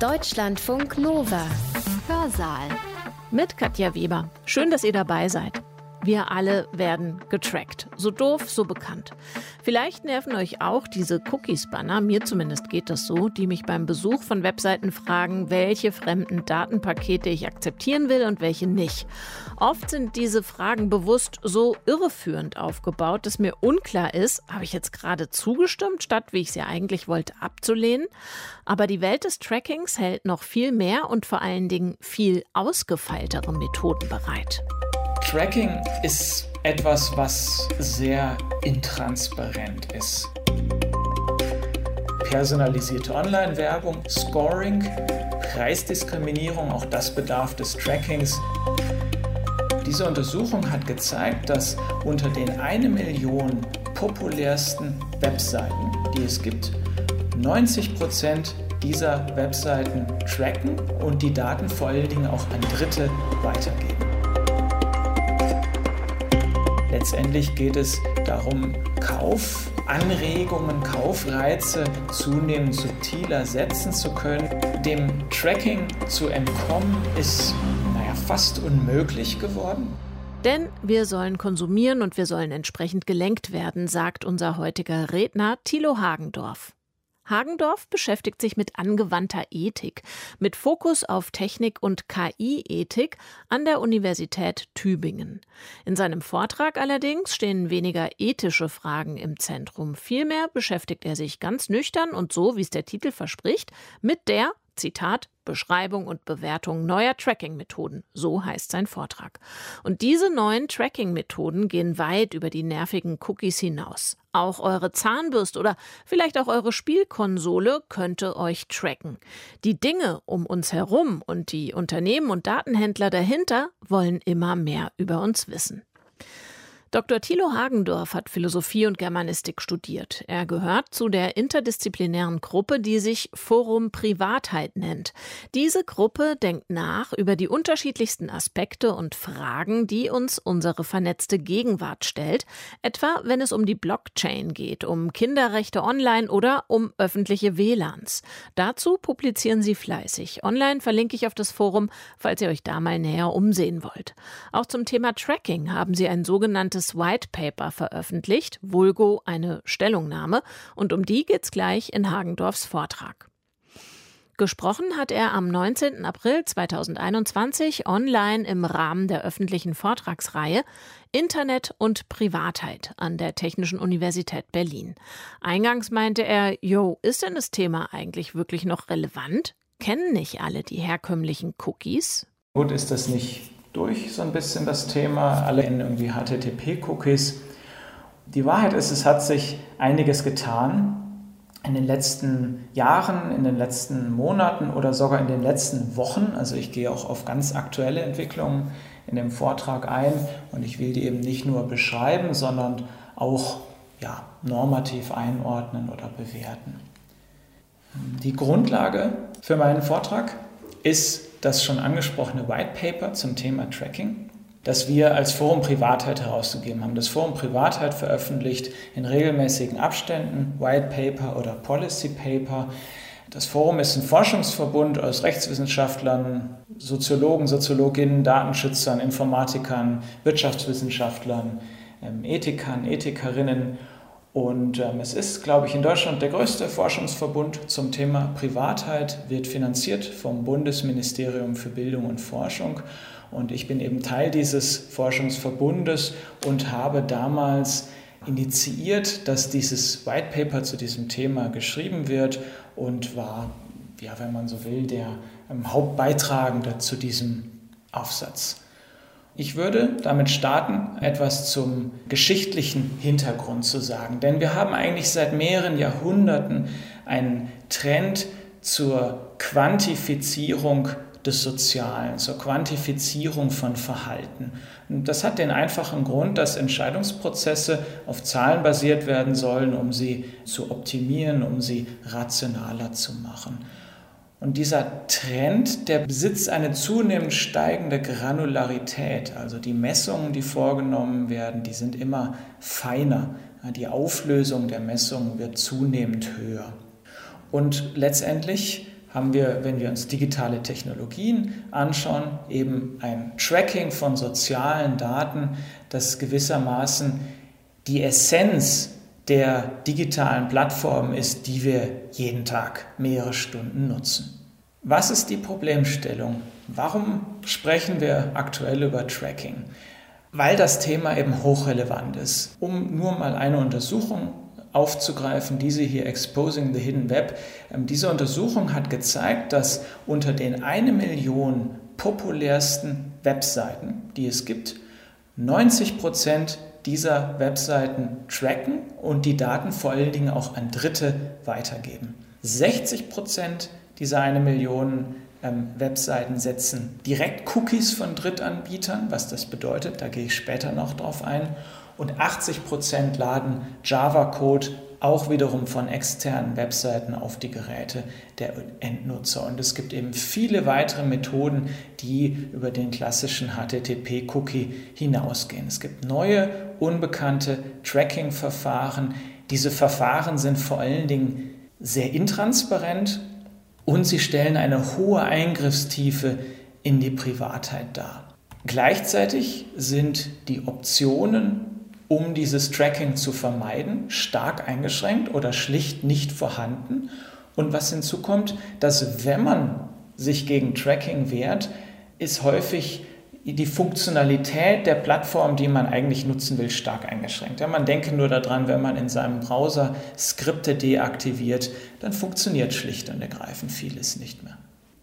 Deutschlandfunk Nova. Hörsaal. Mit Katja Weber. Schön, dass ihr dabei seid. Wir alle werden getrackt. So doof, so bekannt. Vielleicht nerven euch auch diese Cookies-Banner, mir zumindest geht das so, die mich beim Besuch von Webseiten fragen, welche fremden Datenpakete ich akzeptieren will und welche nicht. Oft sind diese Fragen bewusst so irreführend aufgebaut, dass mir unklar ist, habe ich jetzt gerade zugestimmt, statt wie ich es ja eigentlich wollte, abzulehnen. Aber die Welt des Trackings hält noch viel mehr und vor allen Dingen viel ausgefeiltere Methoden bereit. Tracking ist etwas, was sehr intransparent ist. Personalisierte Online-Werbung, Scoring, Preisdiskriminierung, auch das bedarf des Trackings. Diese Untersuchung hat gezeigt, dass unter den eine Million populärsten Webseiten, die es gibt, 90 Prozent dieser Webseiten tracken und die Daten vor allen Dingen auch an Dritte weitergeben. Letztendlich geht es darum, Kaufanregungen, Kaufreize zunehmend subtiler setzen zu können. Dem Tracking zu entkommen ist naja, fast unmöglich geworden. Denn wir sollen konsumieren und wir sollen entsprechend gelenkt werden, sagt unser heutiger Redner Thilo Hagendorf. Hagendorf beschäftigt sich mit angewandter Ethik, mit Fokus auf Technik und KI-Ethik an der Universität Tübingen. In seinem Vortrag allerdings stehen weniger ethische Fragen im Zentrum. Vielmehr beschäftigt er sich ganz nüchtern und so, wie es der Titel verspricht, mit der Zitat, Beschreibung und Bewertung neuer Tracking-Methoden. So heißt sein Vortrag. Und diese neuen Tracking-Methoden gehen weit über die nervigen Cookies hinaus. Auch eure Zahnbürste oder vielleicht auch eure Spielkonsole könnte euch tracken. Die Dinge um uns herum und die Unternehmen und Datenhändler dahinter wollen immer mehr über uns wissen. Dr. Thilo Hagendorf hat Philosophie und Germanistik studiert. Er gehört zu der interdisziplinären Gruppe, die sich Forum Privatheit nennt. Diese Gruppe denkt nach über die unterschiedlichsten Aspekte und Fragen, die uns unsere vernetzte Gegenwart stellt, etwa wenn es um die Blockchain geht, um Kinderrechte online oder um öffentliche WLANs. Dazu publizieren sie fleißig. Online verlinke ich auf das Forum, falls ihr euch da mal näher umsehen wollt. Auch zum Thema Tracking haben sie ein sogenanntes erstes White Paper veröffentlicht, Vulgo eine Stellungnahme, und um die geht's gleich in Hagendorfs Vortrag. Gesprochen hat er am 19. April 2021 online im Rahmen der öffentlichen Vortragsreihe Internet und Privatheit an der Technischen Universität Berlin. Eingangs meinte er, Jo, ist denn das Thema eigentlich wirklich noch relevant? Kennen nicht alle die herkömmlichen Cookies? Gut, ist das nicht durch so ein bisschen das Thema, alle in irgendwie HTTP-Cookies. Die Wahrheit ist, es hat sich einiges getan in den letzten Jahren, in den letzten Monaten oder sogar in den letzten Wochen. Also ich gehe auch auf ganz aktuelle Entwicklungen in dem Vortrag ein und ich will die eben nicht nur beschreiben, sondern auch ja, normativ einordnen oder bewerten. Die Grundlage für meinen Vortrag ist das schon angesprochene White Paper zum Thema Tracking, das wir als Forum Privatheit herauszugeben haben. Das Forum Privatheit veröffentlicht in regelmäßigen Abständen White Paper oder Policy Paper. Das Forum ist ein Forschungsverbund aus Rechtswissenschaftlern, Soziologen, Soziologinnen, Datenschützern, Informatikern, Wirtschaftswissenschaftlern, ähm, Ethikern, Ethikerinnen und ähm, es ist, glaube ich, in Deutschland der größte Forschungsverbund zum Thema Privatheit, wird finanziert vom Bundesministerium für Bildung und Forschung. Und ich bin eben Teil dieses Forschungsverbundes und habe damals initiiert, dass dieses White Paper zu diesem Thema geschrieben wird und war, ja, wenn man so will, der ähm, Hauptbeitragende zu diesem Aufsatz. Ich würde damit starten, etwas zum geschichtlichen Hintergrund zu sagen. Denn wir haben eigentlich seit mehreren Jahrhunderten einen Trend zur Quantifizierung des Sozialen, zur Quantifizierung von Verhalten. Und das hat den einfachen Grund, dass Entscheidungsprozesse auf Zahlen basiert werden sollen, um sie zu optimieren, um sie rationaler zu machen. Und dieser Trend, der besitzt eine zunehmend steigende Granularität. Also die Messungen, die vorgenommen werden, die sind immer feiner. Die Auflösung der Messungen wird zunehmend höher. Und letztendlich haben wir, wenn wir uns digitale Technologien anschauen, eben ein Tracking von sozialen Daten, das gewissermaßen die Essenz der digitalen Plattformen ist, die wir jeden Tag mehrere Stunden nutzen. Was ist die Problemstellung? Warum sprechen wir aktuell über Tracking? Weil das Thema eben hochrelevant ist. Um nur mal eine Untersuchung aufzugreifen, diese hier Exposing the Hidden Web. Ähm, diese Untersuchung hat gezeigt, dass unter den eine Million populärsten Webseiten, die es gibt, 90 Prozent dieser Webseiten tracken und die Daten vor allen Dingen auch an Dritte weitergeben. 60 Prozent dieser eine Million ähm, Webseiten setzen direkt Cookies von Drittanbietern, was das bedeutet, da gehe ich später noch drauf ein. Und 80 Prozent laden Java-Code auch wiederum von externen Webseiten auf die Geräte der Endnutzer. Und es gibt eben viele weitere Methoden, die über den klassischen HTTP-Cookie hinausgehen. Es gibt neue, unbekannte Tracking-Verfahren. Diese Verfahren sind vor allen Dingen sehr intransparent und sie stellen eine hohe Eingriffstiefe in die Privatheit dar. Gleichzeitig sind die Optionen, um dieses Tracking zu vermeiden, stark eingeschränkt oder schlicht nicht vorhanden. Und was hinzukommt, dass wenn man sich gegen Tracking wehrt, ist häufig die Funktionalität der Plattform, die man eigentlich nutzen will, stark eingeschränkt. Ja, man denke nur daran, wenn man in seinem Browser Skripte deaktiviert, dann funktioniert schlicht und ergreifend vieles nicht mehr.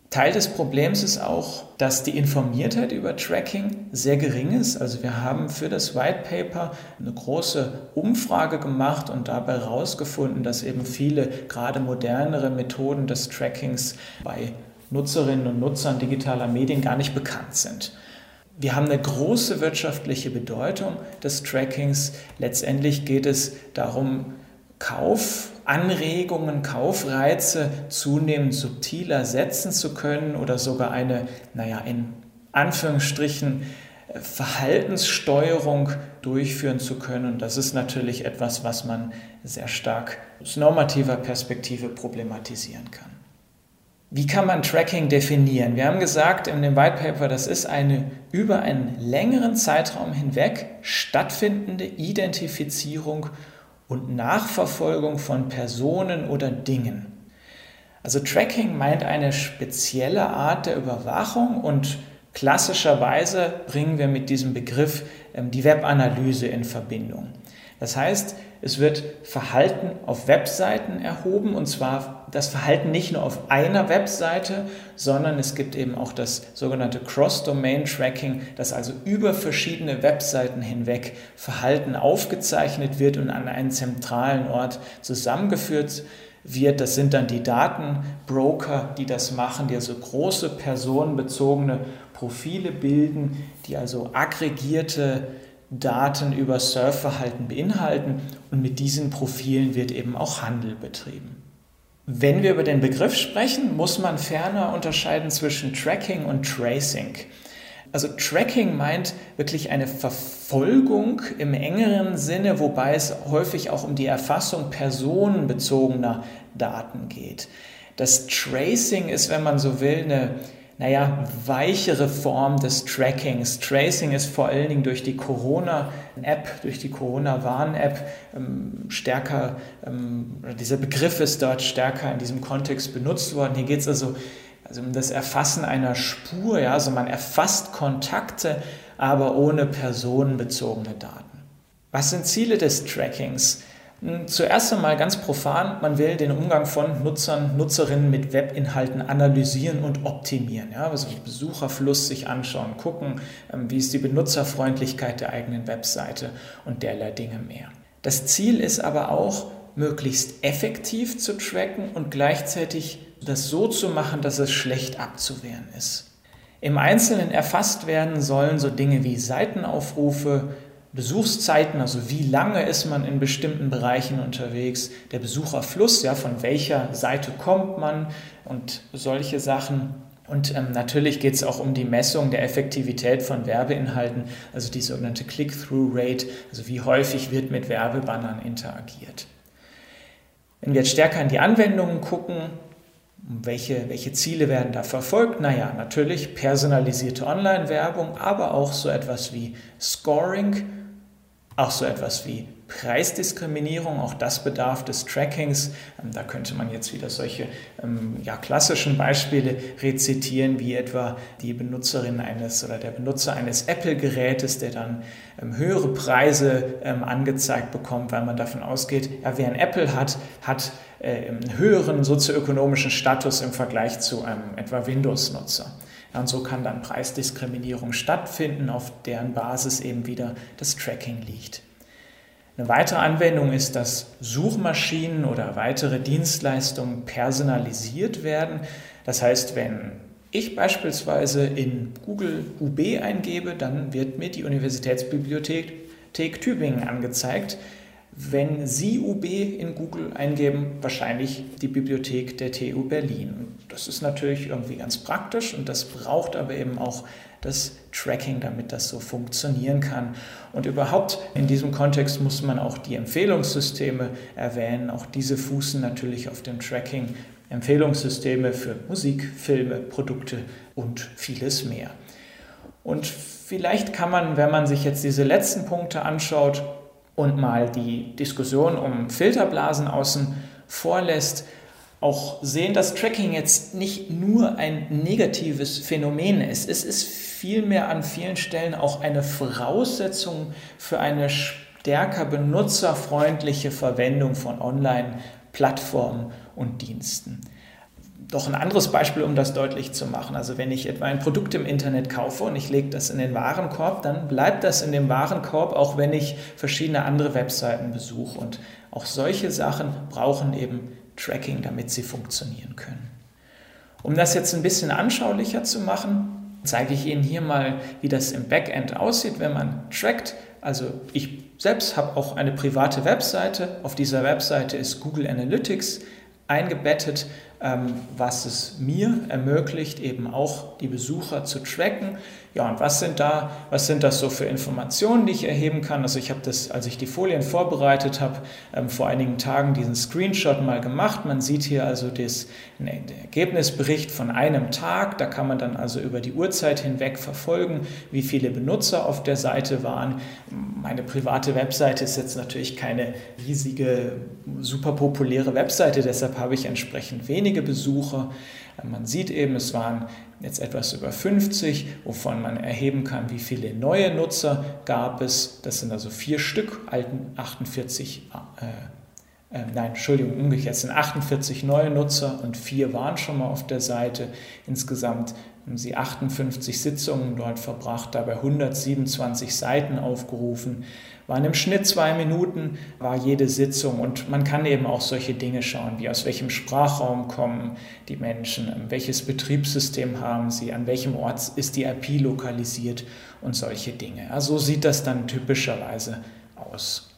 Teil des Problems ist auch, dass die Informiertheit über Tracking sehr gering ist. Also wir haben für das White Paper eine große Umfrage gemacht und dabei herausgefunden, dass eben viele gerade modernere Methoden des Trackings bei Nutzerinnen und Nutzern digitaler Medien gar nicht bekannt sind. Wir haben eine große wirtschaftliche Bedeutung des Trackings. Letztendlich geht es darum, Kaufanregungen, Kaufreize zunehmend subtiler setzen zu können oder sogar eine, naja, in Anführungsstrichen Verhaltenssteuerung durchführen zu können. Und das ist natürlich etwas, was man sehr stark aus normativer Perspektive problematisieren kann. Wie kann man Tracking definieren? Wir haben gesagt in dem White Paper, das ist eine über einen längeren Zeitraum hinweg stattfindende Identifizierung und Nachverfolgung von Personen oder Dingen. Also Tracking meint eine spezielle Art der Überwachung und klassischerweise bringen wir mit diesem Begriff ähm, die Webanalyse in Verbindung. Das heißt, es wird Verhalten auf Webseiten erhoben und zwar das Verhalten nicht nur auf einer Webseite, sondern es gibt eben auch das sogenannte Cross-Domain-Tracking, dass also über verschiedene Webseiten hinweg Verhalten aufgezeichnet wird und an einen zentralen Ort zusammengeführt wird. Das sind dann die Datenbroker, die das machen, die also große personenbezogene Profile bilden, die also aggregierte Daten über Surfverhalten beinhalten und mit diesen Profilen wird eben auch Handel betrieben. Wenn wir über den Begriff sprechen, muss man ferner unterscheiden zwischen Tracking und Tracing. Also Tracking meint wirklich eine Verfolgung im engeren Sinne, wobei es häufig auch um die Erfassung personenbezogener Daten geht. Das Tracing ist, wenn man so will, eine naja, weichere Form des Trackings. Tracing ist vor allen Dingen durch die Corona-App, durch die Corona-Warn-App ähm, stärker, ähm, dieser Begriff ist dort stärker in diesem Kontext benutzt worden. Hier geht es also, also um das Erfassen einer Spur, ja, also man erfasst Kontakte, aber ohne personenbezogene Daten. Was sind Ziele des Trackings? Zuerst einmal ganz profan, man will den Umgang von Nutzern, Nutzerinnen mit Webinhalten analysieren und optimieren. Ja, also Besucherfluss sich anschauen, gucken, ähm, wie ist die Benutzerfreundlichkeit der eigenen Webseite und derlei Dinge mehr. Das Ziel ist aber auch, möglichst effektiv zu tracken und gleichzeitig das so zu machen, dass es schlecht abzuwehren ist. Im Einzelnen erfasst werden sollen so Dinge wie Seitenaufrufe, Besuchszeiten, also wie lange ist man in bestimmten Bereichen unterwegs, der Besucherfluss, ja, von welcher Seite kommt man und solche Sachen. Und ähm, natürlich geht es auch um die Messung der Effektivität von Werbeinhalten, also die sogenannte Click-Through-Rate, also wie häufig wird mit Werbebannern interagiert. Wenn wir jetzt stärker in die Anwendungen gucken, welche, welche Ziele werden da verfolgt? Naja, natürlich personalisierte Online-Werbung, aber auch so etwas wie Scoring, auch so etwas wie Preisdiskriminierung, auch das bedarf des Trackings. Ähm, da könnte man jetzt wieder solche ähm, ja, klassischen Beispiele rezitieren, wie etwa die Benutzerin eines oder der Benutzer eines Apple-Gerätes, der dann ähm, höhere Preise angezeigt bekommt, weil man davon ausgeht, ja, wer ein Apple hat, hat äh, einen höheren sozioökonomischen Status im Vergleich zu einem etwa Windows-Nutzer. Und so kann dann Preisdiskriminierung stattfinden, auf deren Basis eben wieder das Tracking liegt. Eine weitere Anwendung ist, dass Suchmaschinen oder weitere Dienstleistungen personalisiert werden. Das heißt, wenn ich beispielsweise in Google UB eingebe, dann wird mir die Universitätsbibliothek Tübingen angezeigt. Wenn Sie UB in Google eingeben, wahrscheinlich die Bibliothek der TU Berlin. Das ist natürlich irgendwie ganz praktisch und das braucht aber eben auch das Tracking, damit das so funktionieren kann. Und überhaupt in diesem Kontext muss man auch die Empfehlungssysteme erwähnen. Auch diese fußen natürlich auf dem Tracking. Empfehlungssysteme für Musik, Filme, Produkte und vieles mehr. Und vielleicht kann man, wenn man sich jetzt diese letzten Punkte anschaut und mal die Diskussion um Filterblasen außen vorlässt, auch sehen, dass Tracking jetzt nicht nur ein negatives Phänomen ist. Es ist vielmehr an vielen Stellen auch eine Voraussetzung für eine stärker benutzerfreundliche Verwendung von Online-Plattformen und Diensten. Doch ein anderes Beispiel, um das deutlich zu machen. Also wenn ich etwa ein Produkt im Internet kaufe und ich lege das in den Warenkorb, dann bleibt das in dem Warenkorb, auch wenn ich verschiedene andere Webseiten besuche. Und auch solche Sachen brauchen eben Tracking, damit sie funktionieren können. Um das jetzt ein bisschen anschaulicher zu machen, zeige ich Ihnen hier mal, wie das im Backend aussieht, wenn man trackt. Also ich selbst habe auch eine private Webseite. Auf dieser Webseite ist Google Analytics eingebettet, was es mir ermöglicht, eben auch die Besucher zu tracken. Ja, und was sind da, was sind das so für Informationen, die ich erheben kann? Also ich habe das, als ich die Folien vorbereitet habe, ähm, vor einigen Tagen diesen Screenshot mal gemacht. Man sieht hier also das, ne, den Ergebnisbericht von einem Tag. Da kann man dann also über die Uhrzeit hinweg verfolgen, wie viele Benutzer auf der Seite waren. Meine private Webseite ist jetzt natürlich keine riesige, super populäre Webseite, deshalb habe ich entsprechend wenige Besucher. Man sieht eben, es waren jetzt etwas über 50, wovon man erheben kann, wie viele neue Nutzer gab es. Das sind also vier Stück, alten 48, äh, äh, nein, Entschuldigung, umgekehrt, sind 48 neue Nutzer und vier waren schon mal auf der Seite. Insgesamt haben sie 58 Sitzungen dort verbracht, dabei 127 Seiten aufgerufen waren im Schnitt zwei Minuten, war jede Sitzung und man kann eben auch solche Dinge schauen, wie aus welchem Sprachraum kommen die Menschen, welches Betriebssystem haben sie, an welchem Ort ist die IP lokalisiert und solche Dinge. Also so sieht das dann typischerweise aus.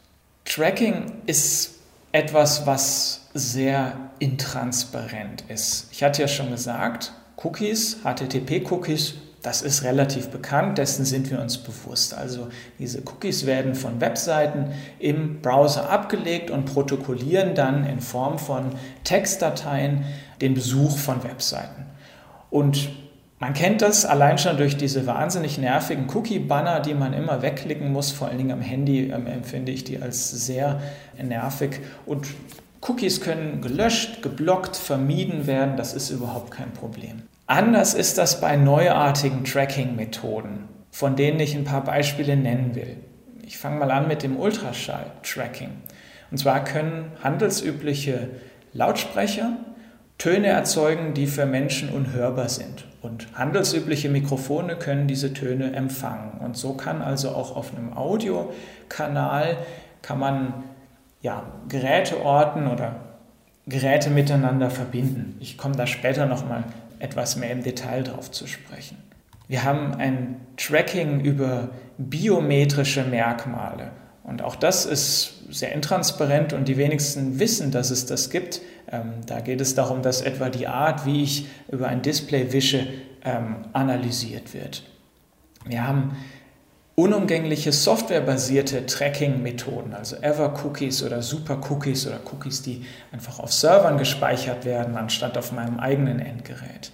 Tracking ist etwas, was sehr intransparent ist. Ich hatte ja schon gesagt, Cookies, HTTP-Cookies das ist relativ bekannt, dessen sind wir uns bewusst. Also diese Cookies werden von Webseiten im Browser abgelegt und protokollieren dann in Form von Textdateien den Besuch von Webseiten. Und man kennt das allein schon durch diese wahnsinnig nervigen Cookie-Banner, die man immer wegklicken muss. Vor allen Dingen am Handy ähm, empfinde ich die als sehr nervig. Und Cookies können gelöscht, geblockt, vermieden werden. Das ist überhaupt kein Problem. Anders ist das bei neuartigen Tracking-Methoden, von denen ich ein paar Beispiele nennen will. Ich fange mal an mit dem Ultraschall-Tracking. Und zwar können handelsübliche Lautsprecher Töne erzeugen, die für Menschen unhörbar sind. Und handelsübliche Mikrofone können diese Töne empfangen. Und so kann also auch auf einem Audiokanal kann man ja, Geräte orten oder Geräte miteinander verbinden. Ich komme da später nochmal etwas mehr im Detail drauf zu sprechen. Wir haben ein Tracking über biometrische Merkmale. Und auch das ist sehr intransparent und die wenigsten wissen, dass es das gibt. Ähm, da geht es darum, dass etwa die Art, wie ich über ein Display wische, ähm, analysiert wird. Wir haben unumgängliche softwarebasierte Tracking-Methoden, also Ever-Cookies oder Super-Cookies oder Cookies, die einfach auf Servern gespeichert werden, anstatt auf meinem eigenen Endgerät.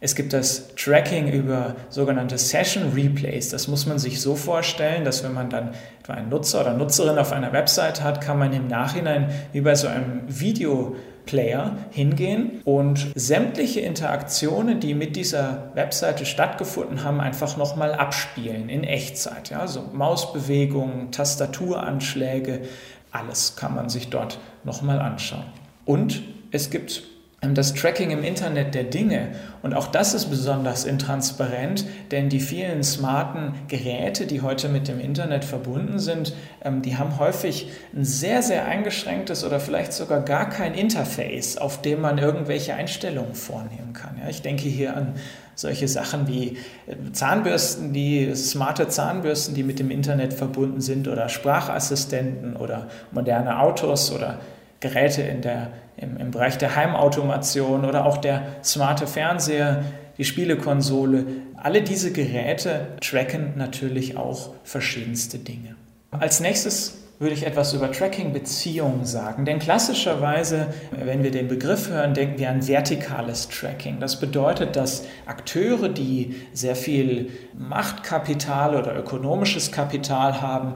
Es gibt das Tracking über sogenannte Session Replays. Das muss man sich so vorstellen, dass wenn man dann etwa einen Nutzer oder Nutzerin auf einer Website hat, kann man im Nachhinein wie bei so einem Video Player hingehen und sämtliche Interaktionen, die mit dieser Webseite stattgefunden haben, einfach nochmal abspielen in Echtzeit. Ja, also Mausbewegungen, Tastaturanschläge, alles kann man sich dort nochmal anschauen. Und es gibt das Tracking im Internet der Dinge. Und auch das ist besonders intransparent, denn die vielen smarten Geräte, die heute mit dem Internet verbunden sind, ähm, die haben häufig ein sehr, sehr eingeschränktes oder vielleicht sogar gar kein Interface, auf dem man irgendwelche Einstellungen vornehmen kann. ich denke hier an solche Sachen wie äh, Zahnbürsten, die smarte Zahnbürsten, die mit dem Internet verbunden sind oder Sprachassistenten oder moderne Autos oder Geräte in der, im, im Bereich der Heimautomation oder auch der smarte Fernseher, die Spielekonsole. Alle diese Geräte tracken natürlich auch verschiedenste Dinge. Als nächstes würde ich etwas über Tracking-Beziehungen sagen. Denn klassischerweise, wenn wir den Begriff hören, denken wir an vertikales Tracking. Das bedeutet, dass Akteure, die sehr viel Machtkapital oder ökonomisches Kapital haben,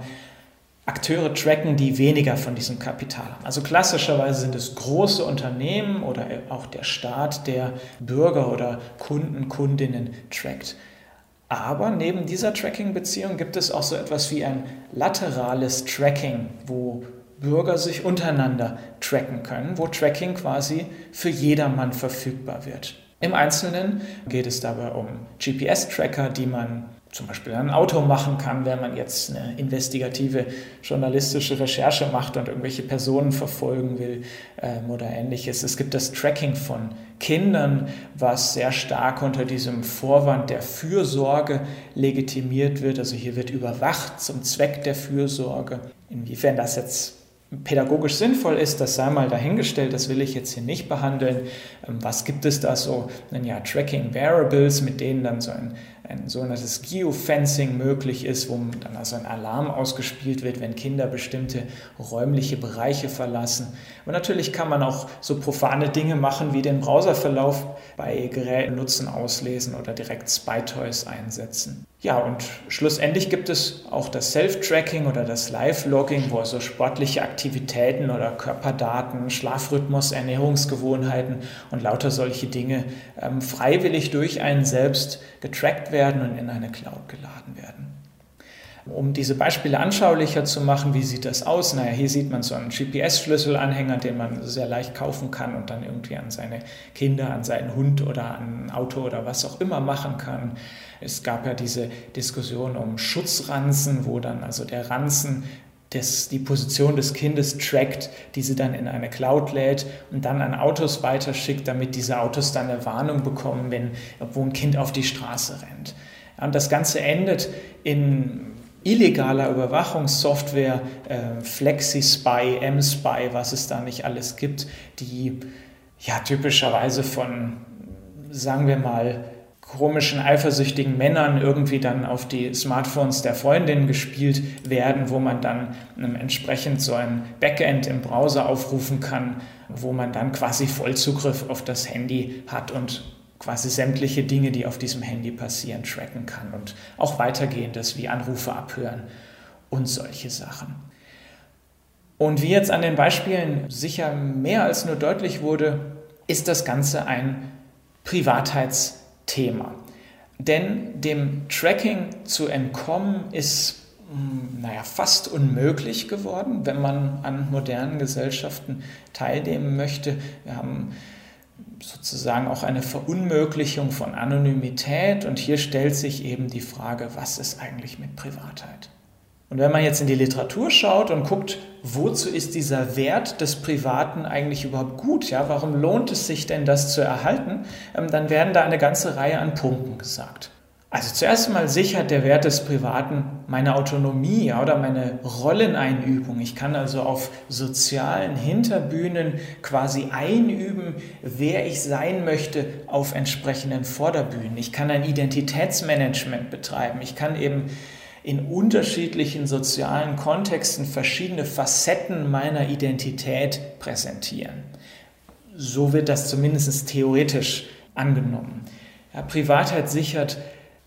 Akteure tracken, die weniger von diesem Kapital haben. Also klassischerweise sind es große Unternehmen oder auch der Staat, der Bürger oder Kunden, Kundinnen trackt. Aber neben dieser Tracking-Beziehung gibt es auch so etwas wie ein laterales Tracking, wo Bürger sich untereinander tracken können, wo Tracking quasi für jedermann verfügbar wird. Im Einzelnen geht es dabei um GPS-Tracker, die man zum Beispiel ein Auto machen kann, wenn man jetzt eine investigative journalistische Recherche macht und irgendwelche Personen verfolgen will ähm, oder ähnliches. Es gibt das Tracking von Kindern, was sehr stark unter diesem Vorwand der Fürsorge legitimiert wird. Also hier wird überwacht zum Zweck der Fürsorge. Inwiefern das jetzt pädagogisch sinnvoll ist, das sei mal dahingestellt, das will ich jetzt hier nicht behandeln. Ähm, was gibt es da so? Ja, Tracking Variables, mit denen dann so ein, ein sogenanntes Geofencing möglich ist, wo dann also ein Alarm ausgespielt wird, wenn Kinder bestimmte räumliche Bereiche verlassen. Und natürlich kann man auch so profane Dinge machen, wie den Browserverlauf bei Geräten nutzen, auslesen oder direkt Spy-Toys einsetzen. Ja, und schlussendlich gibt es auch das Self-Tracking oder das Live-Logging, wo also sportliche Aktivitäten oder Körperdaten, Schlafrhythmus, Ernährungsgewohnheiten und lauter solche Dinge ähm, freiwillig durch einen selbst getrackt werden und in eine Cloud geladen werden. Um diese Beispiele anschaulicher zu machen, wie sieht das aus? Naja, hier sieht man so einen GPS-Schlüsselanhänger, den man sehr leicht kaufen kann und dann irgendwie an seine Kinder, an seinen Hund oder an ein Auto oder was auch immer machen kann. Es gab ja diese Diskussion um Schutzranzen, wo dann also der Ranzen das, die Position des Kindes trackt, diese dann in eine Cloud lädt und dann an Autos weiterschickt, damit diese Autos dann eine Warnung bekommen, wenn wo ein Kind auf die Straße rennt. Und das Ganze endet in illegaler Überwachungssoftware, äh, FlexiSpy, MSpy, was es da nicht alles gibt, die ja typischerweise von, sagen wir mal, komischen, eifersüchtigen Männern irgendwie dann auf die Smartphones der Freundin gespielt werden, wo man dann entsprechend so ein Backend im Browser aufrufen kann, wo man dann quasi Vollzugriff auf das Handy hat und quasi sämtliche Dinge, die auf diesem Handy passieren, tracken kann und auch weitergehendes wie Anrufe abhören und solche Sachen. Und wie jetzt an den Beispielen sicher mehr als nur deutlich wurde, ist das Ganze ein Privatheitsthema. Denn dem Tracking zu entkommen ist hm, naja, fast unmöglich geworden, wenn man an modernen Gesellschaften teilnehmen möchte. Wir haben sozusagen auch eine Verunmöglichung von Anonymität. Und hier stellt sich eben die Frage, was ist eigentlich mit Privatheit? Und wenn man jetzt in die Literatur schaut und guckt, wozu ist dieser Wert des Privaten eigentlich überhaupt gut? Ja, warum lohnt es sich denn, das zu erhalten? Ähm, dann werden da eine ganze Reihe an Punkten gesagt. Also zuerst mal sichert der Wert des Privaten meine Autonomie oder meine Rolleneinübung. Ich kann also auf sozialen Hinterbühnen quasi einüben, wer ich sein möchte auf entsprechenden Vorderbühnen. Ich kann ein Identitätsmanagement betreiben. Ich kann eben in unterschiedlichen sozialen Kontexten verschiedene Facetten meiner Identität präsentieren. So wird das zumindest theoretisch angenommen. Ja, Privatheit sichert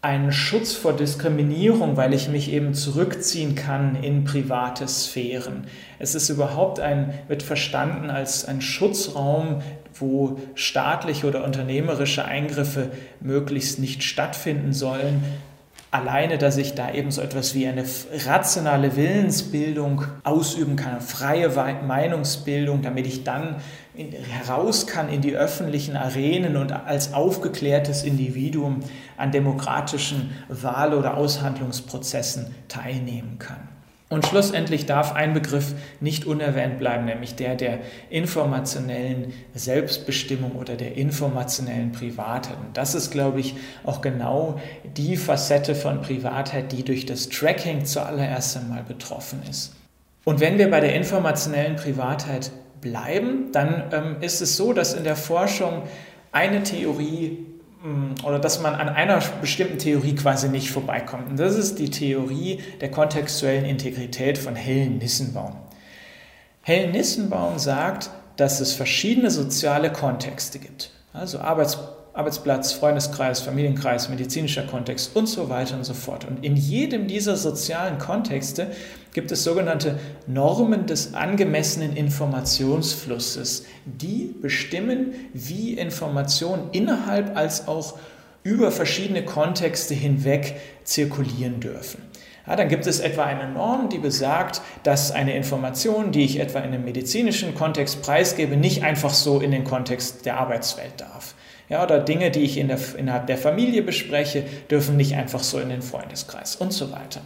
einen Schutz vor Diskriminierung, weil ich mich eben zurückziehen kann in private Sphären. Es ist überhaupt ein, wird verstanden als ein Schutzraum, wo staatliche oder unternehmerische Eingriffe möglichst nicht stattfinden sollen, alleine, dass ich da eben so etwas wie eine rationale Willensbildung ausüben kann, freie Meinungsbildung, damit ich dann heraus kann in die öffentlichen Arenen und als aufgeklärtes Individuum an demokratischen Wahl- oder Aushandlungsprozessen teilnehmen kann. Und schlussendlich darf ein Begriff nicht unerwähnt bleiben, nämlich der der informationellen Selbstbestimmung oder der informationellen Privatheit. Und das ist, glaube ich, auch genau die Facette von Privatheit, die durch das Tracking zuallererst einmal betroffen ist. Und wenn wir bei der informationellen Privatheit bleiben, dann ähm, ist es so, dass in der Forschung eine Theorie oder dass man an einer bestimmten Theorie quasi nicht vorbeikommt. Und das ist die Theorie der kontextuellen Integrität von Helen Nissenbaum. Helen Nissenbaum sagt, dass es verschiedene soziale Kontexte gibt. Also Arbeits Arbeitsplatz, Freundeskreis, Familienkreis, medizinischer Kontext und so weiter und so fort. Und in jedem dieser sozialen Kontexte gibt es sogenannte Normen des angemessenen Informationsflusses, die bestimmen, wie Informationen innerhalb als auch über verschiedene Kontexte hinweg zirkulieren dürfen. Ja, dann gibt es etwa eine Norm, die besagt, dass eine Information, die ich etwa in einem medizinischen Kontext preisgebe, nicht einfach so in den Kontext der Arbeitswelt darf. Ja, oder Dinge, die ich in der, innerhalb der Familie bespreche, dürfen nicht einfach so in den Freundeskreis und so weiter.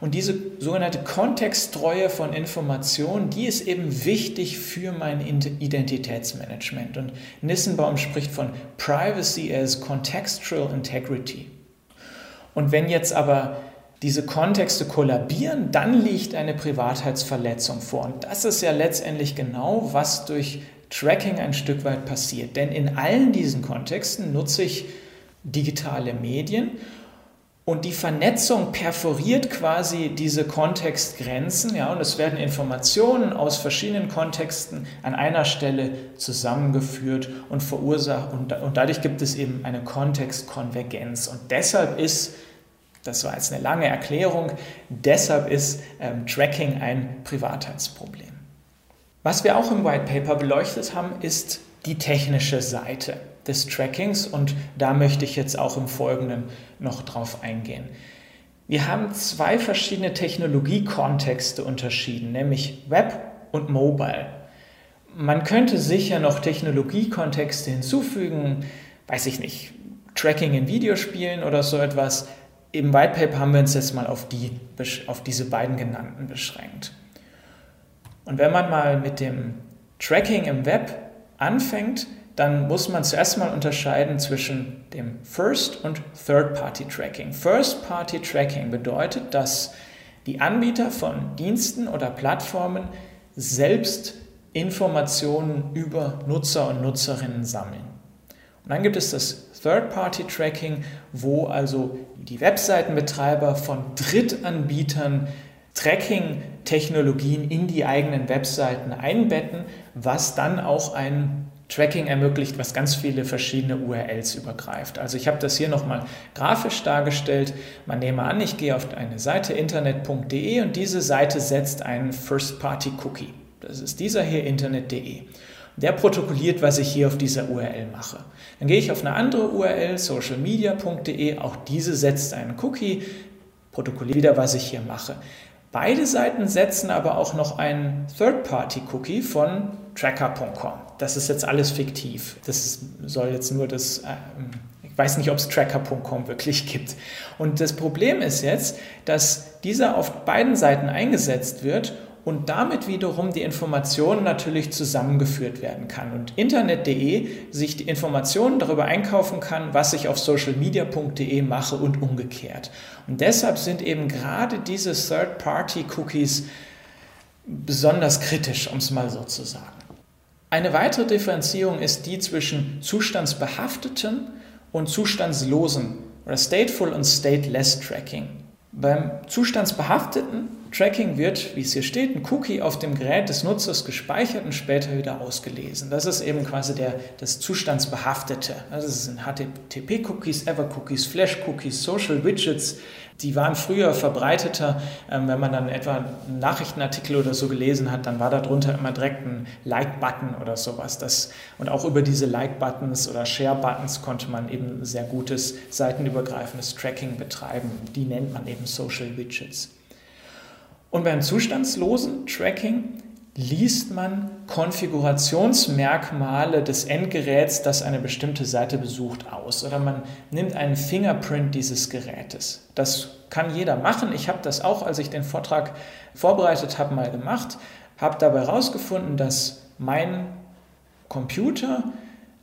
Und diese sogenannte Kontexttreue von Informationen, die ist eben wichtig für mein Identitätsmanagement. Und Nissenbaum spricht von Privacy as Contextual Integrity. Und wenn jetzt aber diese Kontexte kollabieren, dann liegt eine Privatheitsverletzung vor. Und das ist ja letztendlich genau, was durch Tracking ein Stück weit passiert. Denn in allen diesen Kontexten nutze ich digitale Medien und die Vernetzung perforiert quasi diese Kontextgrenzen, ja, und es werden Informationen aus verschiedenen Kontexten an einer Stelle zusammengeführt und verursacht, und, und dadurch gibt es eben eine Kontextkonvergenz. Und deshalb ist, das war jetzt eine lange Erklärung, deshalb ist ähm, Tracking ein Privatheitsproblem. Was wir auch im White Paper beleuchtet haben, ist die technische Seite des Trackings und da möchte ich jetzt auch im Folgenden noch drauf eingehen. Wir haben zwei verschiedene Technologiekontexte unterschieden, nämlich Web und Mobile. Man könnte sicher noch Technologiekontexte hinzufügen, weiß ich nicht, Tracking in Videospielen oder so etwas. Im White Paper haben wir uns jetzt mal auf, die, auf diese beiden genannten beschränkt. Und wenn man mal mit dem Tracking im Web anfängt, dann muss man zuerst mal unterscheiden zwischen dem First- und Third-Party-Tracking. First-Party-Tracking bedeutet, dass die Anbieter von Diensten oder Plattformen selbst Informationen über Nutzer und Nutzerinnen sammeln. Und dann gibt es das Third-Party-Tracking, wo also die Webseitenbetreiber von Drittanbietern Tracking-Technologien in die eigenen Webseiten einbetten, was dann auch ein Tracking ermöglicht, was ganz viele verschiedene URLs übergreift. Also ich habe das hier nochmal grafisch dargestellt. Man nehme an, ich gehe auf eine Seite internet.de und diese Seite setzt einen First-Party-Cookie. Das ist dieser hier internet.de. Der protokolliert, was ich hier auf dieser URL mache. Dann gehe ich auf eine andere URL, socialmedia.de, auch diese setzt einen Cookie, protokolliert wieder, was ich hier mache. Beide Seiten setzen aber auch noch einen Third-Party-Cookie von tracker.com. Das ist jetzt alles fiktiv. Das soll jetzt nur das, äh, ich weiß nicht, ob es tracker.com wirklich gibt. Und das Problem ist jetzt, dass dieser auf beiden Seiten eingesetzt wird und damit wiederum die Informationen natürlich zusammengeführt werden kann. Und internet.de sich die Informationen darüber einkaufen kann, was ich auf socialmedia.de mache und umgekehrt. Und deshalb sind eben gerade diese Third-Party-Cookies besonders kritisch, um es mal so zu sagen. Eine weitere Differenzierung ist die zwischen zustandsbehafteten und zustandslosen oder stateful und stateless Tracking. Beim zustandsbehafteten Tracking wird, wie es hier steht, ein Cookie auf dem Gerät des Nutzers gespeichert und später wieder ausgelesen. Das ist eben quasi der, das Zustandsbehaftete. Also das sind HTTP-Cookies, Ever-Cookies, Flash-Cookies, Social-Widgets. Die waren früher verbreiteter. Ähm, wenn man dann etwa einen Nachrichtenartikel oder so gelesen hat, dann war darunter immer direkt ein Like-Button oder sowas. Das, und auch über diese Like-Buttons oder Share-Buttons konnte man eben sehr gutes seitenübergreifendes Tracking betreiben. Die nennt man eben Social-Widgets. Und beim zustandslosen Tracking liest man Konfigurationsmerkmale des Endgeräts, das eine bestimmte Seite besucht, aus. Oder man nimmt einen Fingerprint dieses Gerätes. Das kann jeder machen. Ich habe das auch, als ich den Vortrag vorbereitet habe, mal gemacht. Habe dabei herausgefunden, dass mein Computer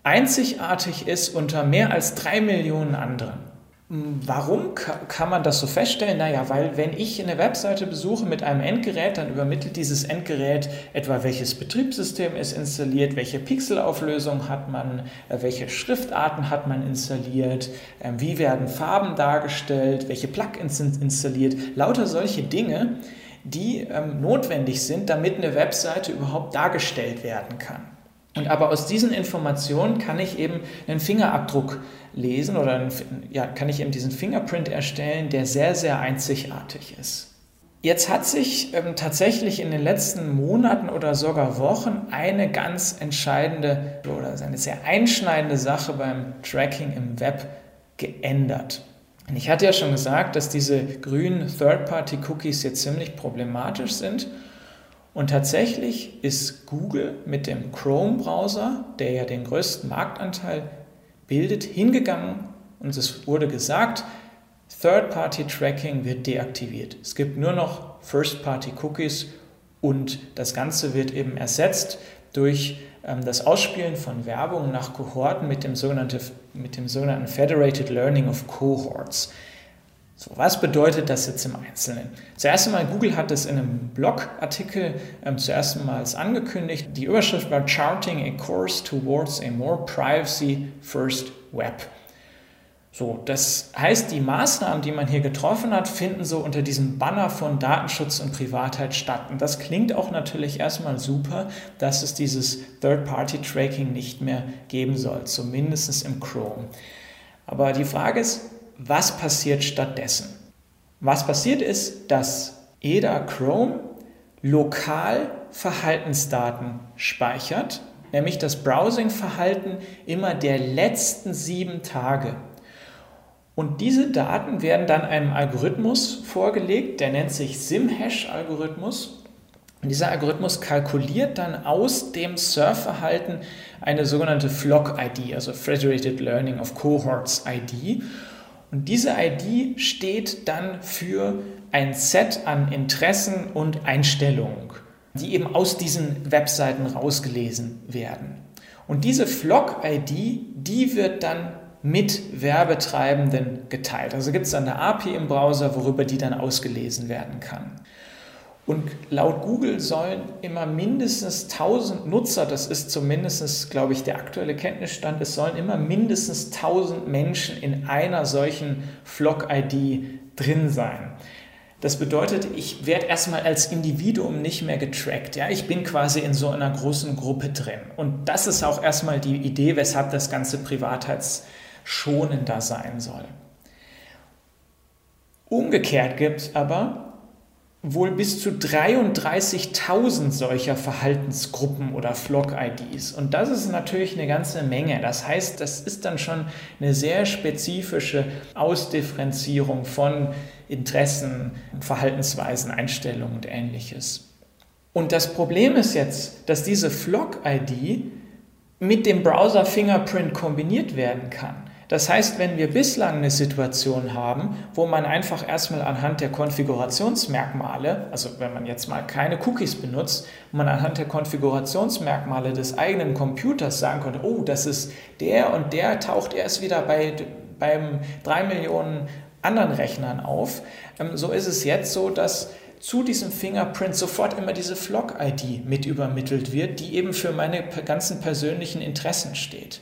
einzigartig ist unter mehr als drei Millionen anderen. Warum kann man das so feststellen? Naja, weil wenn ich eine Webseite besuche mit einem Endgerät, dann übermittelt dieses Endgerät etwa, welches Betriebssystem ist installiert, welche Pixelauflösung hat man, äh, welche Schriftarten hat man installiert, ähm, wie werden Farben dargestellt, welche Plugins sind installiert, lauter solche Dinge, die ähm, notwendig sind, damit eine Webseite überhaupt dargestellt werden kann. Und aber aus diesen Informationen kann ich eben einen Fingerabdruck lesen oder einen, ja, kann ich eben diesen Fingerprint erstellen, der sehr, sehr einzigartig ist. Jetzt hat sich ähm, tatsächlich in den letzten Monaten oder sogar Wochen eine ganz entscheidende oder eine sehr einschneidende Sache beim Tracking im Web geändert. Und ich hatte ja schon gesagt, dass diese grünen Third-Party-Cookies jetzt ziemlich problematisch sind und tatsächlich ist Google mit dem Chrome-Browser, der ja den größten Marktanteil bildet, hingegangen und es wurde gesagt, Third-Party-Tracking wird deaktiviert. Es gibt nur noch First-Party-Cookies und das Ganze wird eben ersetzt durch ähm, das Ausspielen von Werbung nach Kohorten mit dem, mit dem sogenannten Federated Learning of Cohorts. So, was bedeutet das jetzt im Einzelnen? Zuerst einmal, Google hat es in einem Blogartikel ähm, zuerst einmal angekündigt. Die Überschrift war Charting a Course Towards a More Privacy First Web. So, das heißt, die Maßnahmen, die man hier getroffen hat, finden so unter diesem Banner von Datenschutz und Privatheit statt. Und das klingt auch natürlich erstmal super, dass es dieses Third-Party-Tracking nicht mehr geben soll, zumindest im Chrome. Aber die Frage ist, was passiert stattdessen? Was passiert ist, dass EDA Chrome lokal Verhaltensdaten speichert, nämlich das Browsing-Verhalten immer der letzten sieben Tage. Und diese Daten werden dann einem Algorithmus vorgelegt, der nennt sich SimHash-Algorithmus. Und dieser Algorithmus kalkuliert dann aus dem Surfverhalten eine sogenannte Flock-ID, also Federated Learning of Cohorts ID. Und diese ID steht dann für ein Set an Interessen und Einstellungen, die eben aus diesen Webseiten rausgelesen werden. Und diese Flock-ID, die wird dann mit Werbetreibenden geteilt. Also gibt es dann eine API im Browser, worüber die dann ausgelesen werden kann. Und laut Google sollen immer mindestens 1000 Nutzer, das ist zumindest, glaube ich, der aktuelle Kenntnisstand, es sollen immer mindestens 1000 Menschen in einer solchen Flock-ID drin sein. Das bedeutet, ich werde erstmal als Individuum nicht mehr getrackt. Ja? Ich bin quasi in so einer großen Gruppe drin. Und das ist auch erstmal die Idee, weshalb das Ganze privatheitsschonender sein soll. Umgekehrt gibt es aber wohl bis zu 33.000 solcher Verhaltensgruppen oder Flock-IDs. Und das ist natürlich eine ganze Menge. Das heißt, das ist dann schon eine sehr spezifische Ausdifferenzierung von Interessen, Verhaltensweisen, Einstellungen und ähnliches. Und das Problem ist jetzt, dass diese Flock-ID mit dem Browser Fingerprint kombiniert werden kann. Das heißt, wenn wir bislang eine Situation haben, wo man einfach erstmal anhand der Konfigurationsmerkmale, also wenn man jetzt mal keine Cookies benutzt, man anhand der Konfigurationsmerkmale des eigenen Computers sagen konnte, oh, das ist der und der taucht erst wieder bei, beim drei Millionen anderen Rechnern auf. Ähm, so ist es jetzt so, dass zu diesem Fingerprint sofort immer diese Flock-ID mit übermittelt wird, die eben für meine ganzen persönlichen Interessen steht.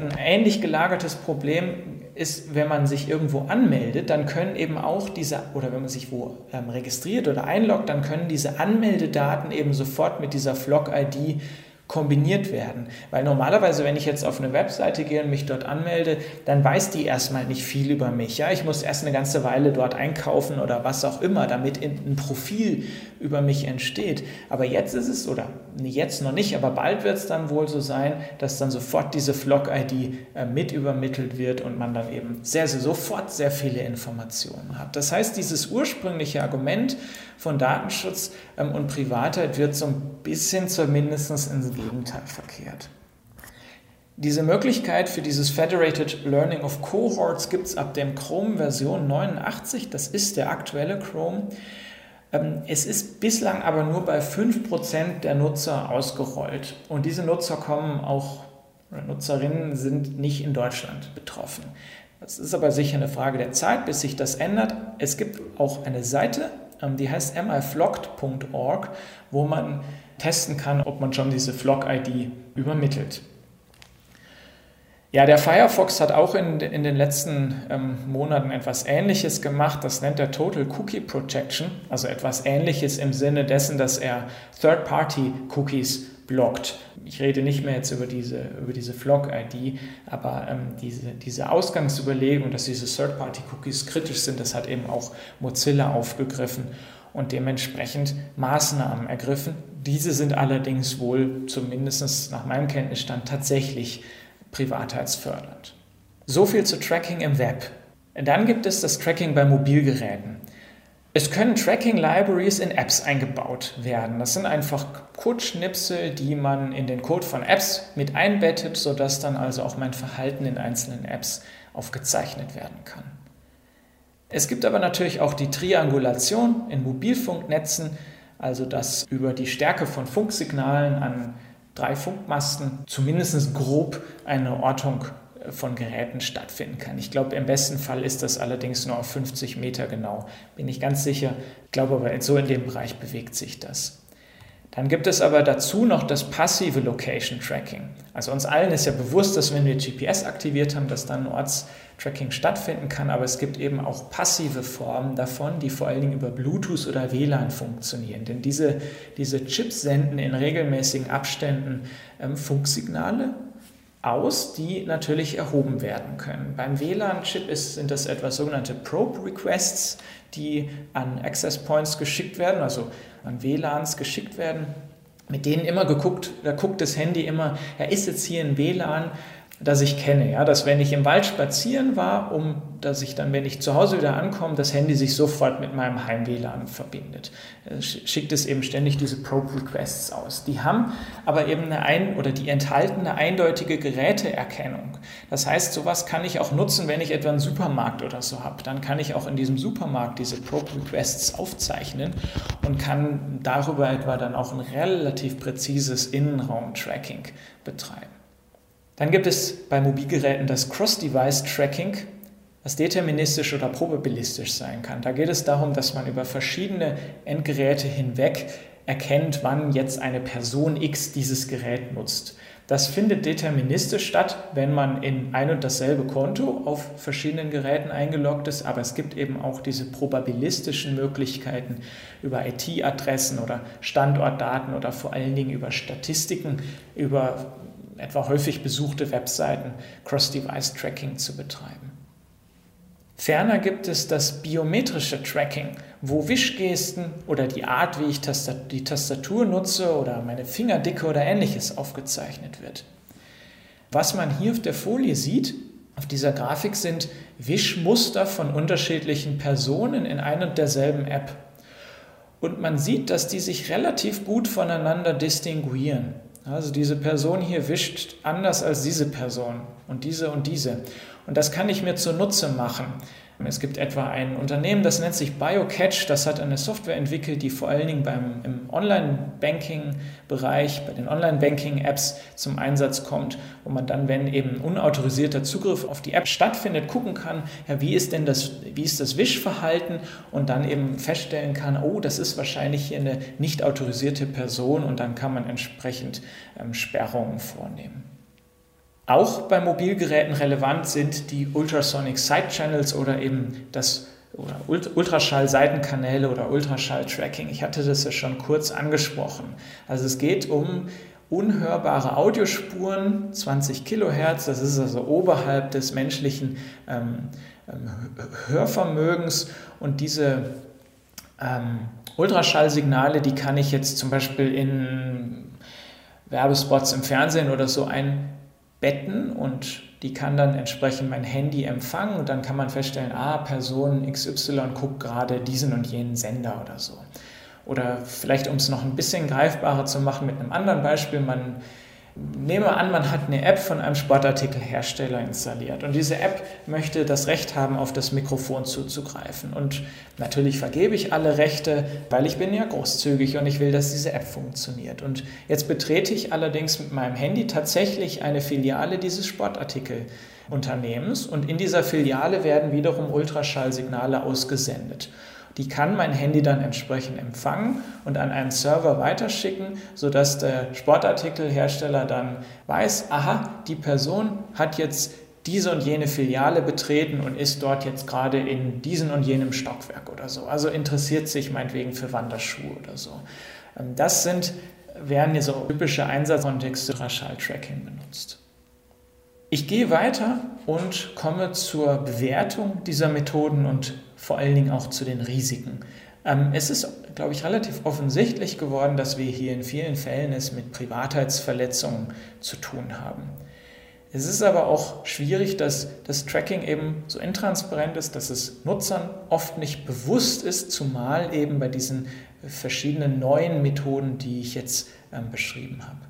Ein ähnlich gelagertes Problem ist, wenn man sich irgendwo anmeldet, dann können eben auch diese, oder wenn man sich wo ähm, registriert oder einloggt, dann können diese Anmeldedaten eben sofort mit dieser Flock-ID kombiniert werden. Weil normalerweise, wenn ich jetzt auf eine Webseite gehe und mich dort anmelde, dann weiß die erstmal nicht viel über mich. Ja, ich muss erst eine ganze Weile dort einkaufen oder was auch immer, damit ein Profil über mich entsteht. Aber jetzt ist es, oder jetzt noch nicht, aber bald wird es dann wohl so sein, dass dann sofort diese Flock-ID äh, mit übermittelt wird und man dann eben sehr, sehr sofort sehr viele Informationen hat. Das heißt, dieses ursprüngliche Argument von Datenschutz ähm, und Privatheit wird so ein bisschen zumindest ins Gegenteil verkehrt. Diese Möglichkeit für dieses Federated Learning of Cohorts gibt es ab dem Chrome Version 89, das ist der aktuelle Chrome. Ähm, es ist bislang aber nur bei 5% der Nutzer ausgerollt. Und diese Nutzer kommen auch, oder Nutzerinnen sind nicht in Deutschland betroffen. Das ist aber sicher eine Frage der Zeit, bis sich das ändert. Es gibt auch eine Seite, die heißt myflocked.org, wo man testen kann, ob man schon diese Flock-ID übermittelt. Ja, der Firefox hat auch in, in den letzten ähm, Monaten etwas Ähnliches gemacht. Das nennt er Total Cookie Protection, also etwas Ähnliches im Sinne dessen, dass er Third-Party-Cookies blockt. Ich rede nicht mehr jetzt über diese, über diese Flock-ID, aber ähm, diese, diese Ausgangsüberlegung, dass diese Third-Party-Cookies kritisch sind, das hat eben auch Mozilla aufgegriffen und dementsprechend Maßnahmen ergriffen. Diese sind allerdings wohl, zumindest nach meinem Kenntnisstand, tatsächlich privatheitsfördernd. So viel zu Tracking im Web. Dann gibt es das Tracking bei Mobilgeräten. Es können Tracking-Libraries in Apps eingebaut werden. Das sind einfach Codeschnipsel, die man in den Code von Apps mit einbettet, sodass dann also auch mein Verhalten in einzelnen Apps aufgezeichnet werden kann. Es gibt aber natürlich auch die Triangulation in Mobilfunknetzen, also dass über die Stärke von Funksignalen an drei Funkmasten zumindest grob eine Ortung von Geräten stattfinden kann. Ich glaube, im besten Fall ist das allerdings nur auf 50 Meter genau. Bin ich ganz sicher. Ich glaube aber, so in dem Bereich bewegt sich das. Dann gibt es aber dazu noch das passive Location Tracking. Also uns allen ist ja bewusst, dass wenn wir GPS aktiviert haben, dass dann Ortstracking stattfinden kann, aber es gibt eben auch passive Formen davon, die vor allen Dingen über Bluetooth oder WLAN funktionieren. Denn diese, diese Chips senden in regelmäßigen Abständen ähm, Funksignale aus, die natürlich erhoben werden können. Beim WLAN-Chip sind das etwa sogenannte Probe-Requests, die an Access Points geschickt werden, also an WLANs geschickt werden, mit denen immer geguckt, da guckt das Handy immer, ja, ist jetzt hier ein WLAN, das ich kenne. Ja, dass wenn ich im Wald spazieren war, um dass ich dann, wenn ich zu Hause wieder ankomme, das Handy sich sofort mit meinem Heim-WLAN verbindet. Schickt es eben ständig diese Probe-Requests aus. Die haben aber eben eine ein oder die enthalten eine eindeutige Geräteerkennung. Das heißt, sowas kann ich auch nutzen, wenn ich etwa einen Supermarkt oder so habe. Dann kann ich auch in diesem Supermarkt diese Probe-Requests aufzeichnen und kann darüber etwa dann auch ein relativ präzises Innenraum-Tracking betreiben. Dann gibt es bei Mobilgeräten das Cross-Device-Tracking, was deterministisch oder probabilistisch sein kann. Da geht es darum, dass man über verschiedene Endgeräte hinweg erkennt, wann jetzt eine Person X dieses Gerät nutzt. Das findet deterministisch statt, wenn man in ein und dasselbe Konto auf verschiedenen Geräten eingeloggt ist, aber es gibt eben auch diese probabilistischen Möglichkeiten über IT-Adressen oder Standortdaten oder vor allen Dingen über Statistiken, über etwa häufig besuchte Webseiten Cross-Device-Tracking zu betreiben. Ferner gibt es das biometrische Tracking, wo Wischgesten oder die Art, wie ich die Tastatur nutze oder meine Fingerdicke oder ähnliches aufgezeichnet wird. Was man hier auf der Folie sieht, auf dieser Grafik sind Wischmuster von unterschiedlichen Personen in einer und derselben App. Und man sieht, dass die sich relativ gut voneinander distinguieren. Also diese Person hier wischt anders als diese Person und diese und diese. Und das kann ich mir zunutze machen. Es gibt etwa ein Unternehmen, das nennt sich BioCatch, das hat eine Software entwickelt, die vor allen Dingen beim, im Online-Banking-Bereich, bei den Online-Banking-Apps zum Einsatz kommt, wo man dann, wenn eben unautorisierter Zugriff auf die App stattfindet, gucken kann, ja, wie ist denn das, wie ist das Wischverhalten und dann eben feststellen kann, oh, das ist wahrscheinlich hier eine nicht autorisierte Person und dann kann man entsprechend ähm, Sperrungen vornehmen. Auch bei Mobilgeräten relevant sind die Ultrasonic Side Channels oder eben das oder Ultraschall-Seitenkanäle oder Ultraschall-Tracking. Ich hatte das ja schon kurz angesprochen. Also es geht um unhörbare Audiospuren, 20 Kilohertz, das ist also oberhalb des menschlichen ähm, ähm, Hörvermögens und diese ähm, Ultraschallsignale, die kann ich jetzt zum Beispiel in Werbespots im Fernsehen oder so einbetten und die kann dann entsprechend mein Handy empfangen und dann kann man feststellen, ah, Person XY guckt gerade diesen und jenen Sender oder so. Oder vielleicht, um es noch ein bisschen greifbarer zu machen, mit einem anderen Beispiel, man nehme an, man hat eine App von einem Sportartikelhersteller installiert und diese App möchte das Recht haben, auf das Mikrofon zuzugreifen. Und natürlich vergebe ich alle Rechte, weil ich bin ja großzügig und ich will, dass diese App funktioniert. Und jetzt betrete ich allerdings mit meinem Handy tatsächlich eine Filiale dieses Sportartikelunternehmens und in dieser Filiale werden wiederum Ultraschallsignale ausgesendet. Die kann mein Handy dann entsprechend empfangen und an einen Server weiterschicken, sodass der Sportartikelhersteller dann weiß, aha, die Person hat jetzt diese und jene Filiale betreten und ist dort jetzt gerade in diesem und jenem Stockwerk oder so. Also interessiert sich meinetwegen für Wanderschuhe oder so. Ähm, das sind, werden hier so typische Einsatzkontexte Raschall-Tracking benutzt. Ich gehe weiter und komme zur Bewertung dieser Methoden und vor allen Dingen auch zu den Risiken. Ähm, es ist, glaube ich, relativ offensichtlich geworden, dass wir hier in vielen Fällen es mit Privatheitsverletzungen zu tun haben. Es ist aber auch schwierig, dass das Tracking eben so intransparent ist, dass es Nutzern oft nicht bewusst ist, zumal eben bei diesen verschiedenen neuen Methoden, die ich jetzt ähm, beschrieben habe.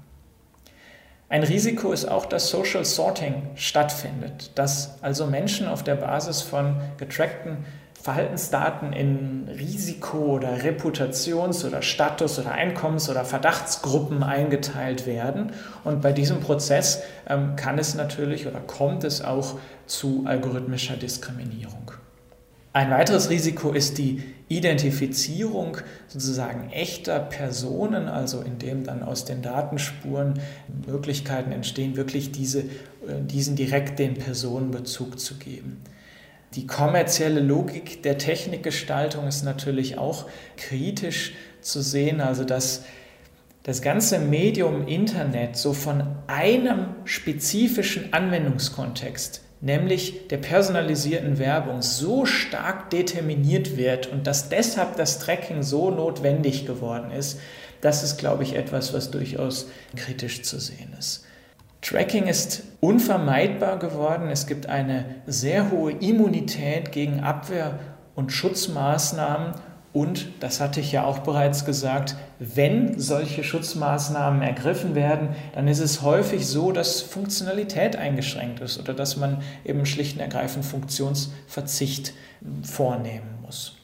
Ein Risiko ist auch, dass Social Sorting stattfindet, dass also Menschen auf der Basis von getrackten Verhaltensdaten in Risiko- oder Reputations- oder Status- oder Einkommens- oder Verdachtsgruppen eingeteilt werden. Und bei diesem Prozess ähm, kann es natürlich oder kommt es auch zu algorithmischer Diskriminierung. Ein weiteres Risiko ist die Identifizierung sozusagen echter Personen, also indem dann aus den Datenspuren Möglichkeiten entstehen, wirklich diese, äh, diesen direkt den Personenbezug zu geben. Die kommerzielle Logik der Technikgestaltung ist natürlich auch kritisch zu sehen, also dass das ganze Medium Internet so von einem spezifischen Anwendungskontext, nämlich der personalisierten Werbung, so stark determiniert wird und dass deshalb das Tracking so notwendig geworden ist, das ist, glaube ich, etwas, was durchaus kritisch zu sehen ist. Tracking ist unvermeidbar geworden. Es gibt eine sehr hohe Immunität gegen Abwehr- und Schutzmaßnahmen. Und, das hatte ich ja auch bereits gesagt, wenn solche Schutzmaßnahmen ergriffen werden, dann ist es häufig so, dass Funktionalität eingeschränkt ist oder dass man eben schlicht und ergreifend Funktionsverzicht vornehmen muss.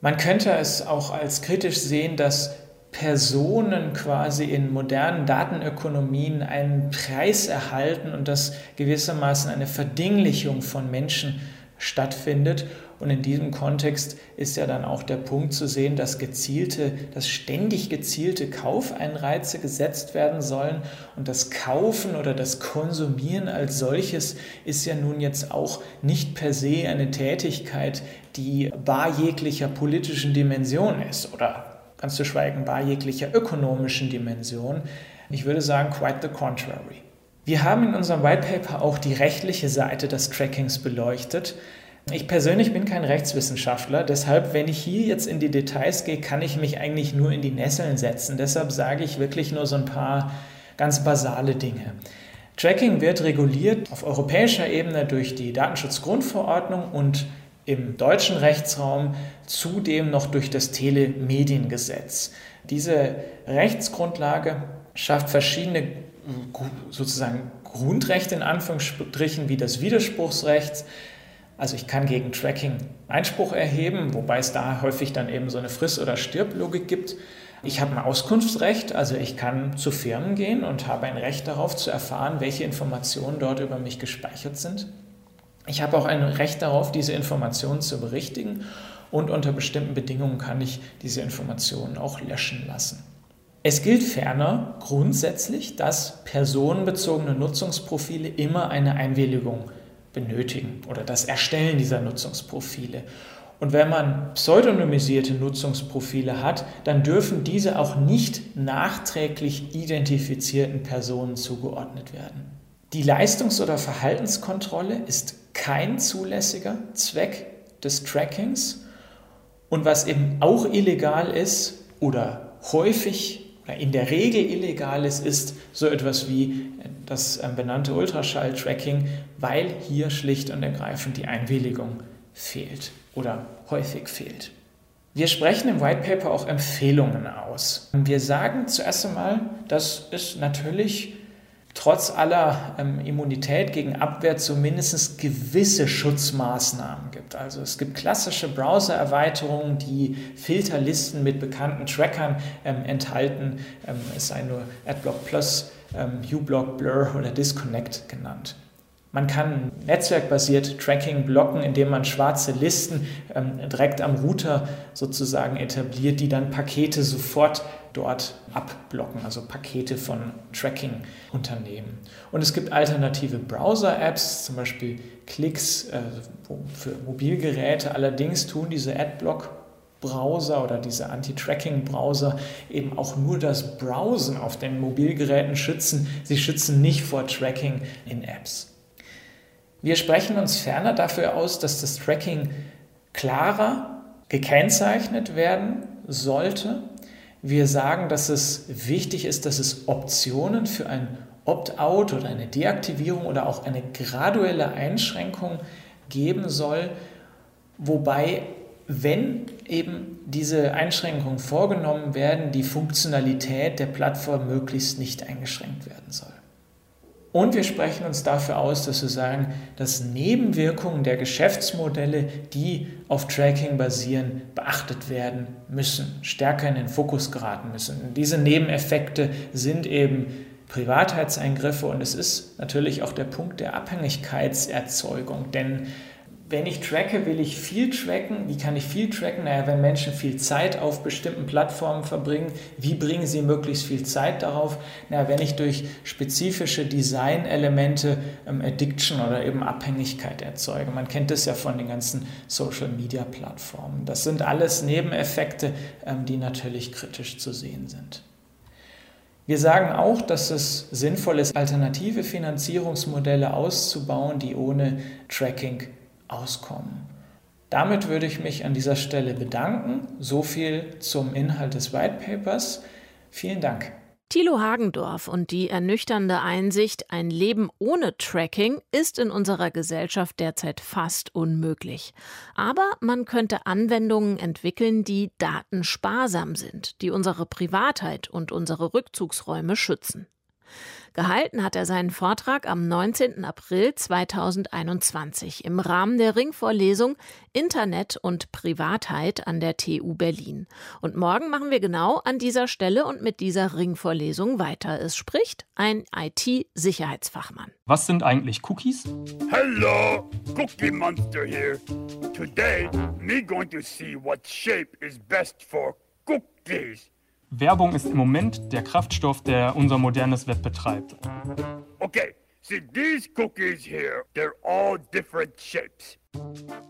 Man könnte es auch als kritisch sehen, dass Personen quasi in modernen Datenökonomien einen Preis erhalten und dass gewissermaßen eine Verdinglichung von Menschen stattfindet. Und in diesem Kontext ist ja dann auch der Punkt zu sehen, dass gezielte, dass ständig gezielte Kaufeinreize gesetzt werden sollen. Und das Kaufen oder das Konsumieren als solches ist ja nun jetzt auch nicht per se eine Tätigkeit, die bar jeglicher politischen Dimension ist oder ganz zu schweigen bar jeglicher ökonomischen Dimension. Ich würde sagen, quite the contrary. Wir haben in unserem White Paper auch die rechtliche Seite des Trackings beleuchtet. Ich persönlich bin kein Rechtswissenschaftler, deshalb, wenn ich hier jetzt in die Details gehe, kann ich mich eigentlich nur in die Nesseln setzen. Deshalb sage ich wirklich nur so ein paar ganz basale Dinge. Tracking wird reguliert auf europäischer Ebene durch die Datenschutzgrundverordnung und im deutschen Rechtsraum zudem noch durch das Telemediengesetz. Diese Rechtsgrundlage schafft verschiedene sozusagen Grundrechte in Anführungsstrichen wie das Widerspruchsrecht. Also ich kann gegen Tracking Einspruch erheben, wobei es da häufig dann eben so eine Friss- oder Stirb-Logik gibt. Ich habe ein Auskunftsrecht, also ich kann zu Firmen gehen und habe ein Recht darauf zu erfahren, welche Informationen dort über mich gespeichert sind. Ich habe auch ein Recht darauf, diese Informationen zu berichtigen und unter bestimmten Bedingungen kann ich diese Informationen auch löschen lassen. Es gilt ferner grundsätzlich, dass personenbezogene Nutzungsprofile immer eine Einwilligung benötigen oder das Erstellen dieser Nutzungsprofile. Und wenn man pseudonymisierte Nutzungsprofile hat, dann dürfen diese auch nicht nachträglich identifizierten Personen zugeordnet werden. Die Leistungs- oder Verhaltenskontrolle ist kein zulässiger Zweck des Trackings. Und was eben auch illegal ist oder häufig oder in der Regel illegal ist, ist so etwas wie das ähm, benannte Ultraschall-Tracking, weil hier schlicht und ergreifend die Einwilligung fehlt oder häufig fehlt. Wir sprechen im White Paper auch Empfehlungen aus. Wir sagen zuerst einmal, dass es natürlich trotz aller ähm, Immunität gegen Abwehr zumindest gewisse Schutzmaßnahmen gibt. Also es gibt klassische Browser-Erweiterungen, die Filterlisten mit bekannten Trackern ähm, enthalten. Ähm, es sei nur AdBlock Plus, ähm, uBlock, Blur oder Disconnect genannt. Man kann netzwerkbasiert Tracking blocken, indem man schwarze Listen ähm, direkt am Router sozusagen etabliert, die dann Pakete sofort dort abblocken, also Pakete von Tracking-Unternehmen. Und es gibt alternative Browser-Apps, zum Beispiel Klicks äh, für Mobilgeräte. Allerdings tun diese Adblock Browser oder diese Anti-Tracking-Browser eben auch nur das Browsen auf den Mobilgeräten schützen. Sie schützen nicht vor Tracking in Apps. Wir sprechen uns ferner dafür aus, dass das Tracking klarer gekennzeichnet werden sollte. Wir sagen, dass es wichtig ist, dass es Optionen für ein Opt-out oder eine Deaktivierung oder auch eine graduelle Einschränkung geben soll, wobei, wenn eben diese Einschränkungen vorgenommen werden, die Funktionalität der Plattform möglichst nicht eingeschränkt werden soll. Und wir sprechen uns dafür aus, dass wir sagen, dass Nebenwirkungen der Geschäftsmodelle, die auf Tracking basieren, beachtet werden müssen, stärker in den Fokus geraten müssen. Und diese Nebeneffekte sind eben Privatheitseingriffe und es ist natürlich auch der Punkt der Abhängigkeitserzeugung, denn wenn ich tracke, will ich viel tracken. Wie kann ich viel tracken? Naja, wenn Menschen viel Zeit auf bestimmten Plattformen verbringen, wie bringen sie möglichst viel Zeit darauf? Naja, wenn ich durch spezifische Designelemente ähm, Addiction oder eben Abhängigkeit erzeuge. Man kennt das ja von den ganzen Social-Media-Plattformen. Das sind alles Nebeneffekte, ähm, die natürlich kritisch zu sehen sind. Wir sagen auch, dass es sinnvoll ist, alternative Finanzierungsmodelle auszubauen, die ohne Tracking auskommen. Damit würde ich mich an dieser Stelle bedanken. So viel zum Inhalt des White Papers. Vielen Dank. Thilo Hagendorf und die ernüchternde Einsicht, ein Leben ohne Tracking ist in unserer Gesellschaft derzeit fast unmöglich. Aber man könnte Anwendungen entwickeln, die datensparsam sind, die unsere Privatheit und unsere Rückzugsräume schützen. Gehalten hat er seinen Vortrag am 19. April 2021 im Rahmen der Ringvorlesung Internet und Privatheit an der TU Berlin. Und morgen machen wir genau an dieser Stelle und mit dieser Ringvorlesung weiter. Es spricht ein IT-Sicherheitsfachmann. Was sind eigentlich Cookies? Hello, Cookie Monster here. Today, me going to see what shape is best for cookies. Werbung ist im Moment der Kraftstoff, der unser modernes Web betreibt. Okay, see these cookies here, they're all different shapes.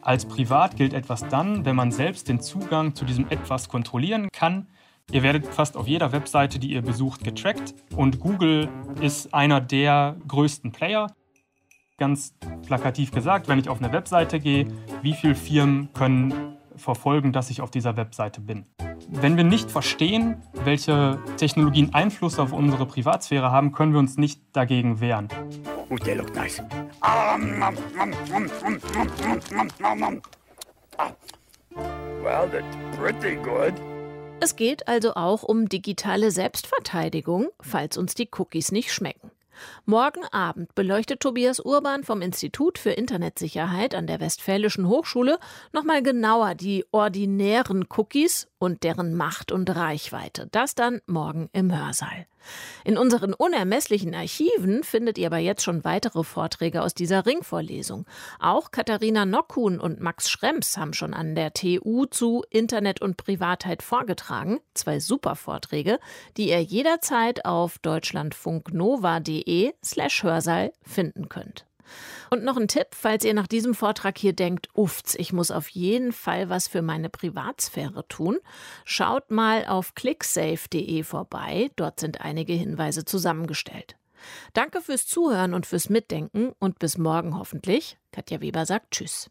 Als privat gilt etwas dann, wenn man selbst den Zugang zu diesem etwas kontrollieren kann. Ihr werdet fast auf jeder Webseite, die ihr besucht, getrackt und Google ist einer der größten Player. Ganz plakativ gesagt, wenn ich auf eine Webseite gehe, wie viele Firmen können verfolgen, dass ich auf dieser Webseite bin. Wenn wir nicht verstehen, welche Technologien Einfluss auf unsere Privatsphäre haben, können wir uns nicht dagegen wehren. Oh, they look nice. Well, that's pretty good. Es geht also auch um digitale Selbstverteidigung, falls uns die Cookies nicht schmecken. Morgen Abend beleuchtet Tobias Urban vom Institut für Internetsicherheit an der Westfälischen Hochschule nochmal genauer die ordinären Cookies und deren Macht und Reichweite. Das dann morgen im Hörsaal. In unseren unermesslichen Archiven findet ihr aber jetzt schon weitere Vorträge aus dieser Ringvorlesung. Auch Katharina Nockhuhn und Max Schrems haben schon an der TU zu Internet und Privatheit vorgetragen. Zwei super Vorträge, die ihr jederzeit auf deutschlandfunknova.de slash Hörsaal finden könnt. Und noch ein Tipp, falls ihr nach diesem Vortrag hier denkt, uffts, ich muss auf jeden Fall was für meine Privatsphäre tun, schaut mal auf clicksafe.de vorbei, dort sind einige Hinweise zusammengestellt. Danke fürs Zuhören und fürs Mitdenken und bis morgen hoffentlich. Katja Weber sagt Tschüss.